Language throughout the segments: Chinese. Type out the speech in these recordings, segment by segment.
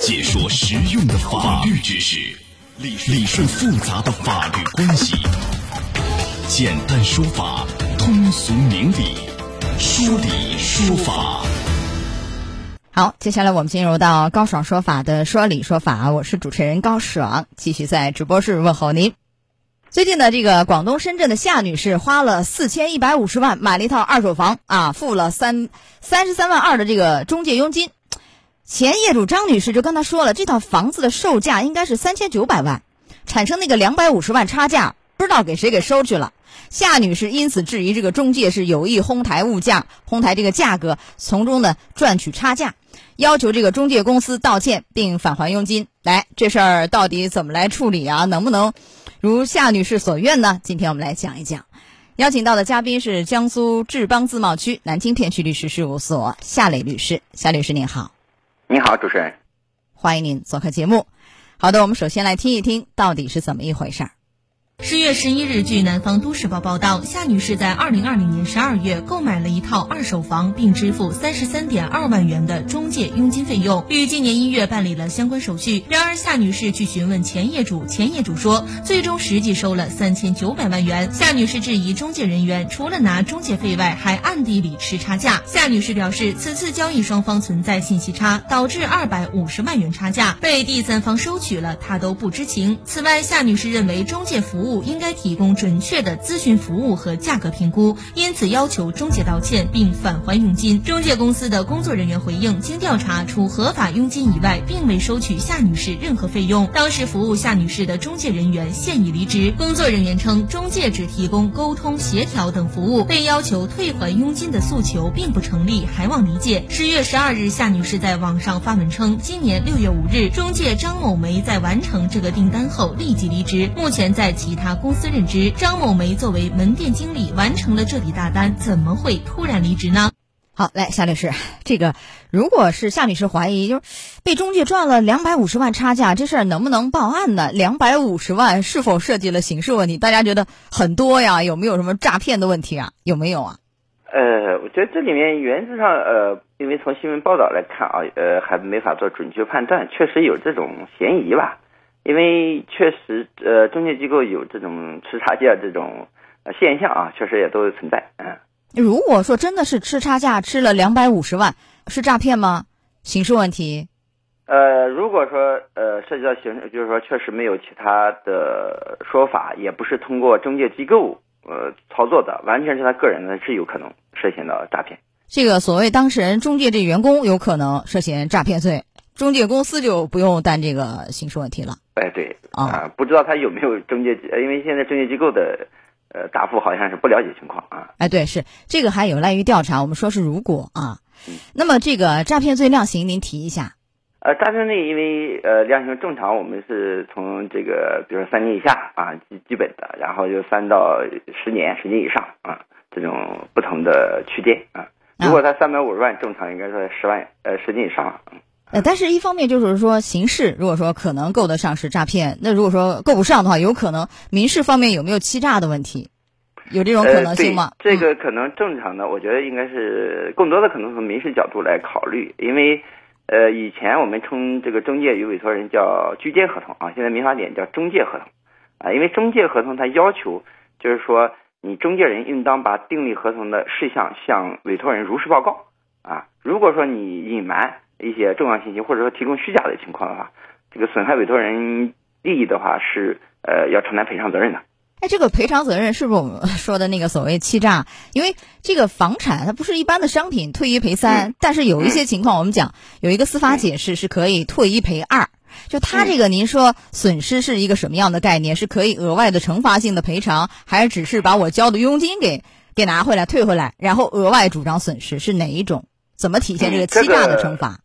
解说实用的法律知识，理理顺复杂的法律关系，简单说法，通俗明理，说理说法。好，接下来我们进入到高爽说法的说理说法，我是主持人高爽，继续在直播室问候您。最近呢，这个广东深圳的夏女士花了四千一百五十万买了一套二手房啊，付了三三十三万二的这个中介佣金。前业主张女士就跟他说了，这套房子的售价应该是三千九百万，产生那个两百五十万差价，不知道给谁给收去了。夏女士因此质疑这个中介是有意哄抬物价，哄抬这个价格，从中呢赚取差价，要求这个中介公司道歉并返还佣金。来，这事儿到底怎么来处理啊？能不能如夏女士所愿呢？今天我们来讲一讲。邀请到的嘉宾是江苏志邦自贸区南京片区律师事务所夏磊律师。夏律师您好。你好，主持人，欢迎您做客节目。好的，我们首先来听一听到底是怎么一回事儿。十月十一日，据南方都市报报道，夏女士在二零二零年十二月购买了一套二手房，并支付三十三点二万元的中介佣金费用，于今年一月办理了相关手续。然而，夏女士去询问前业主，前业主说，最终实际收了三千九百万元。夏女士质疑中介人员除了拿中介费外，还暗地里吃差价。夏女士表示，此次交易双方存在信息差，导致二百五十万元差价被第三方收取了，她都不知情。此外，夏女士认为中介服务。应该提供准确的咨询服务和价格评估，因此要求中介道歉并返还佣金。中介公司的工作人员回应，经调查，除合法佣金以外，并未收取夏女士任何费用。当时服务夏女士的中介人员现已离职。工作人员称，中介只提供沟通、协调等服务，被要求退还佣金的诉求并不成立，还望理解。十月十二日，夏女士在网上发文称，今年六月五日，中介张某梅在完成这个订单后立即离职，目前在其。他公司任职，张某梅作为门店经理完成了这笔大单，怎么会突然离职呢？好，来夏律师，这个如果是夏女士怀疑，就是被中介赚了两百五十万差价，这事儿能不能报案呢？两百五十万是否涉及了刑事问题？大家觉得很多呀？有没有什么诈骗的问题啊？有没有啊？呃，我觉得这里面原则上，呃，因为从新闻报道来看啊，呃，还没法做准确判断，确实有这种嫌疑吧。因为确实，呃，中介机构有这种吃差价这种现象啊，确实也都存在。嗯，如果说真的是吃差价吃了两百五十万，是诈骗吗？刑事问题？呃，如果说呃涉及到刑事，就是说确实没有其他的说法，也不是通过中介机构呃操作的，完全是他个人的是有可能涉嫌到诈骗。这个所谓当事人中介这员工有可能涉嫌诈骗罪。中介公司就不用担这个刑事问题了。哎，对啊，不知道他有没有中介，因为现在中介机构的呃答复好像是不了解情况啊。哎，对，是这个还有赖于调查。我们说是如果啊，那么这个诈骗罪量刑您提一下。呃，诈骗罪因为呃量刑正常，我们是从这个比如说三年以下啊基基本的，然后就三到十年，十年以上啊这种不同的区间啊。如果他三百五十万，正常应该说十万呃十年以上。呃，但是一方面就是说刑事，如果说可能够得上是诈骗，那如果说够不上的话，有可能民事方面有没有欺诈的问题，有这种可能性吗？这个可能正常的，我觉得应该是更多的可能从民事角度来考虑，因为呃以前我们称这个中介与委托人叫居间合同啊，现在民法典叫中介合同啊，因为中介合同它要求就是说你中介人应当把订立合同的事项向委托人如实报告啊，如果说你隐瞒。一些重要信息，或者说提供虚假的情况的话，这个损害委托人利益的话是呃要承担赔偿责任的。哎，这个赔偿责任是不是我们 说的那个所谓欺诈？因为这个房产它不是一般的商品，退一赔三，但是有一些情况我们讲有一个司法解释是可以退一赔二。就他这个，您说损失是一个什么样的概念？是可以额外的惩罚性的赔偿，还是只是把我交的佣金给给拿回来退回来，然后额外主张损失是哪一种？怎么体现这个欺诈的惩罚？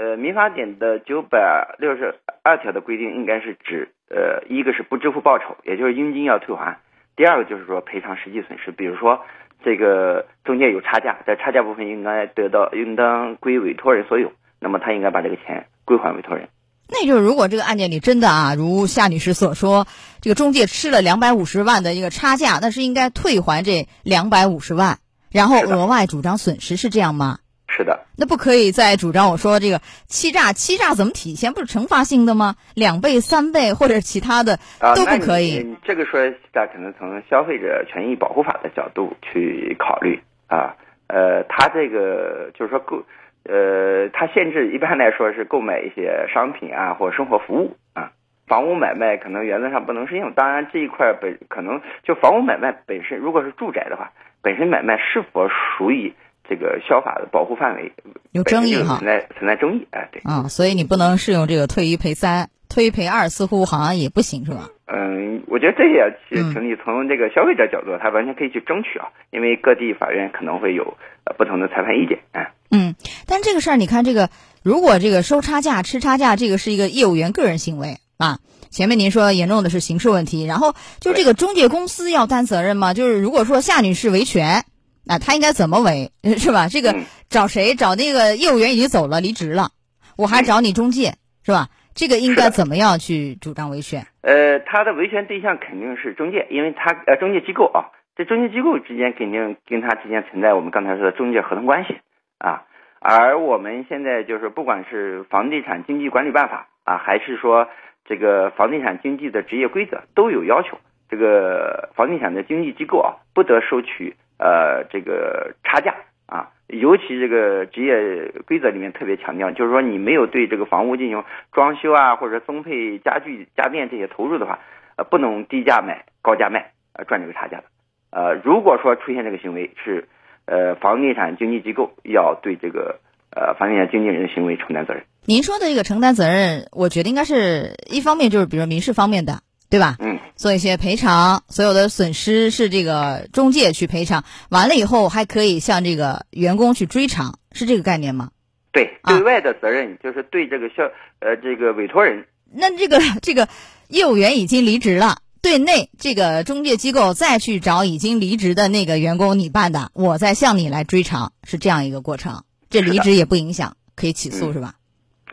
呃，民法典的九百六十二条的规定应该是指，呃，一个是不支付报酬，也就是佣金要退还；第二个就是说赔偿实际损失，比如说这个中介有差价，在差价部分应该得到应当归委托人所有，那么他应该把这个钱归还委托人。那就是如果这个案件里真的啊，如夏女士所说，这个中介吃了两百五十万的一个差价，那是应该退还这两百五十万，然后额外主张损失，是这样吗？是是的，那不可以再主张我说这个欺诈，欺诈怎么体现？不是惩罚性的吗？两倍、三倍或者其他的都不可以。你这个说欺诈，可能从消费者权益保护法的角度去考虑啊。呃，他这个就是说购，呃，他限制一般来说是购买一些商品啊或生活服务啊，房屋买卖可能原则上不能适用。当然这一块本可能就房屋买卖本身，如果是住宅的话，本身买卖是否属于这个消法的保护范围，有争议哈，存在存在争议，哎，对，啊，所以你不能适用这个退一赔三，退一赔二，似乎好像也不行，是吧？嗯，我觉得这也成立。从这个消费者角度，他完全可以去争取啊，因为各地法院可能会有不同的裁判意见，哎。嗯，但这个事儿，你看这个，如果这个收差价、吃差价，这个是一个业务员个人行为啊。前面您说严重的是刑事问题，然后就这个中介公司要担责任吗？就是如果说夏女士维权，那他应该怎么维，是吧？这个找谁？找那个业务员已经走了，离职了，我还找你中介，是吧？这个应该怎么样去主张维权？呃，他的维权对象肯定是中介，因为他呃中介机构啊，这中介机构之间肯定跟他之间存在我们刚才说的中介合同关系啊。而我们现在就是不管是房地产经纪管理办法啊，还是说这个房地产经纪的职业规则，都有要求，这个房地产的经纪机构啊，不得收取呃这个差价。啊，尤其这个职业规则里面特别强调，就是说你没有对这个房屋进行装修啊，或者增配家具家电这些投入的话，呃，不能低价买高价卖，呃，赚这个差价的。呃，如果说出现这个行为，是呃房地产经纪机构要对这个呃房地产经纪人的行为承担责任。您说的这个承担责任，我觉得应该是一方面就是比如民事方面的。对吧？嗯，做一些赔偿，所有的损失是这个中介去赔偿，完了以后还可以向这个员工去追偿，是这个概念吗？对，对外的责任就是对这个销呃这个委托人。那这个这个业务员已经离职了，对内这个中介机构再去找已经离职的那个员工，你办的，我再向你来追偿，是这样一个过程。这离职也不影响，可以起诉是吧？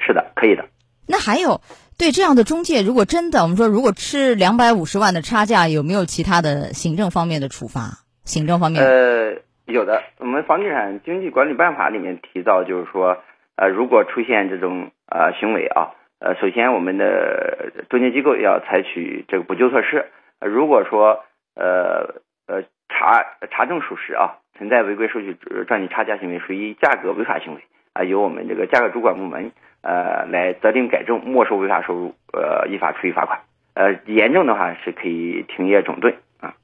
是的，可以的。那还有。对这样的中介，如果真的我们说，如果吃两百五十万的差价，有没有其他的行政方面的处罚？行政方面？呃，有的。我们房地产经济管理办法里面提到，就是说，呃，如果出现这种呃行为啊，呃，首先我们的中介机构要采取这个补救措施。呃如果说呃呃查查证属实啊，存在违规收取赚取差价行为，属于价格违法行为啊，由我们这个价格主管部门。呃，来责令改正，没收违法收入，呃，依法处以罚款。呃，严重的话是可以停业整顿啊。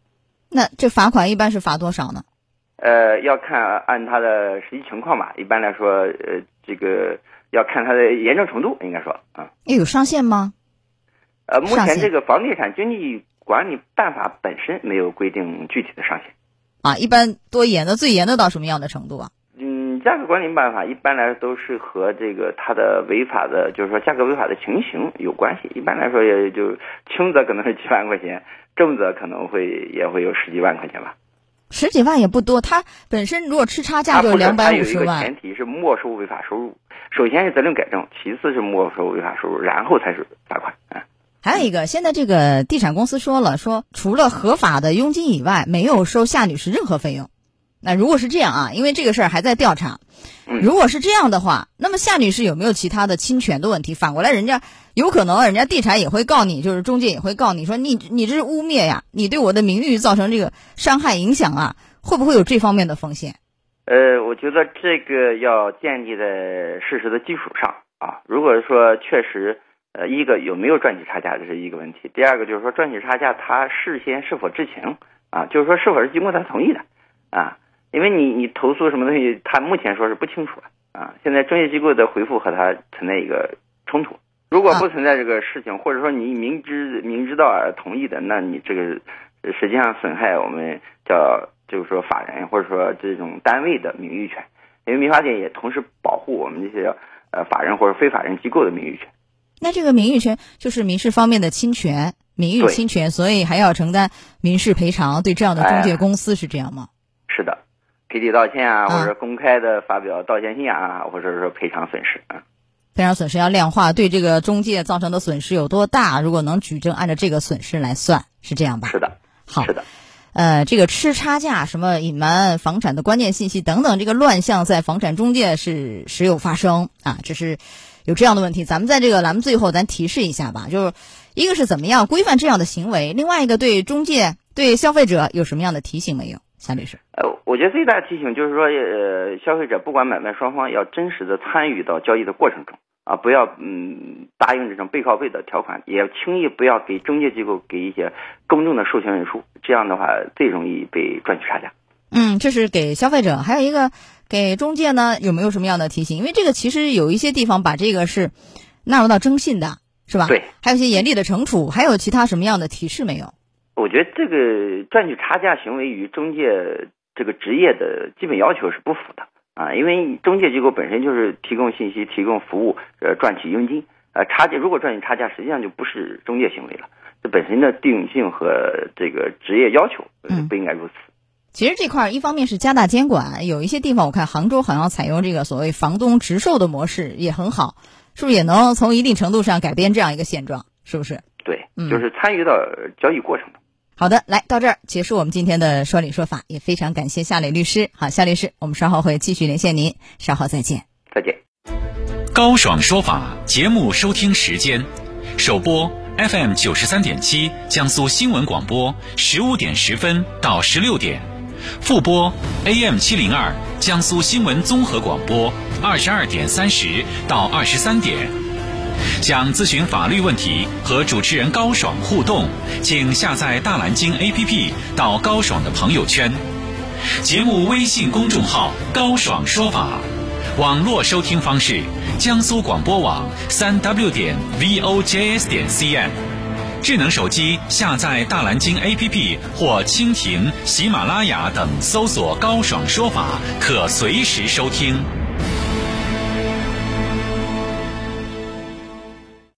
那这罚款一般是罚多少呢？呃，要看按他的实际情况吧。一般来说，呃，这个要看他的严重程度，应该说啊。有上限吗？呃，目前这个房地产经济管理办法本身没有规定具体的上限。啊，一般多严的，最严的到什么样的程度啊？价格管理办法一般来说都是和这个它的违法的，就是说价格违法的情形有关系。一般来说，也就轻则可能是几万块钱，重则可能会也会有十几万块钱吧。十几万也不多，它本身如果吃差价就两百五十万。前提是没收违法收入，首先是责令改正，其次是没收违法收入，然后才是罚款。啊。还有一个，现在这个地产公司说了，说除了合法的佣金以外，没有收夏女士任何费用。那如果是这样啊，因为这个事儿还在调查，如果是这样的话，那么夏女士有没有其他的侵权的问题？反过来，人家有可能，人家地产也会告你，就是中介也会告你说你你这是污蔑呀，你对我的名誉造成这个伤害影响啊，会不会有这方面的风险？呃，我觉得这个要建立在事实的基础上啊。如果说确实，呃，一个有没有赚取差价这是一个问题，第二个就是说赚取差价他事先是否知情啊，就是说是否是经过他同意的啊。因为你你投诉什么东西，他目前说是不清楚啊。现在中介机构的回复和他存在一个冲突。如果不存在这个事情，或者说你明知明知道而同意的，那你这个实际上损害我们叫就是说法人或者说这种单位的名誉权。因为民法典也同时保护我们这些呃法人或者非法人机构的名誉权。那这个名誉权就是民事方面的侵权，名誉侵权，所以还要承担民事赔偿。对这样的中介公司是这样吗？是的。集体道歉啊，或者公开的发表道歉信啊，或者说赔偿损失啊，赔偿损失要量化，对这个中介造成的损失有多大？如果能举证，按照这个损失来算，是这样吧？是的，好，是的。呃，这个吃差价、什么隐瞒房产的关键信息等等，这个乱象在房产中介是时有发生啊，这是有这样的问题。咱们在这个栏目最后，咱提示一下吧，就是一个是怎么样规范这样的行为，另外一个对中介、对消费者有什么样的提醒没有？夏律师，呃，我觉得最大的提醒就是说，呃，消费者不管买卖双方要真实的参与到交易的过程中啊，不要嗯答应这种背靠背的条款，也轻易不要给中介机构给一些公正的授权人数，这样的话最容易被赚取差价。嗯，这是给消费者，还有一个给中介呢，有没有什么样的提醒？因为这个其实有一些地方把这个是纳入到征信的，是吧？对，还有一些严厉的惩处，还有其他什么样的提示没有？我觉得这个赚取差价行为与中介这个职业的基本要求是不符的啊，因为中介机构本身就是提供信息、提供服务，呃，赚取佣金。呃，差价如果赚取差价，实际上就不是中介行为了。这本身的定性和这个职业要求不应该如此。其实这块一方面是加大监管，有一些地方我看杭州好像采用这个所谓房东直售的模式也很好，是不是也能从一定程度上改变这样一个现状？是不是？对，就是参与到交易过程。好的，来到这儿结束我们今天的说理说法，也非常感谢夏磊律师。好，夏律师，我们稍后会继续连线您，稍后再见。再见。高爽说法节目收听时间：首播 FM 九十三点七，江苏新闻广播十五点十分到十六点；复播 AM 七零二，江苏新闻综合广播二十二点三十到二十三点。想咨询法律问题和主持人高爽互动，请下载大蓝鲸 APP 到高爽的朋友圈。节目微信公众号“高爽说法”，网络收听方式：江苏广播网三 W 点 VOJS 点 CN。智能手机下载大蓝鲸 APP 或蜻蜓、喜马拉雅等，搜索“高爽说法”，可随时收听。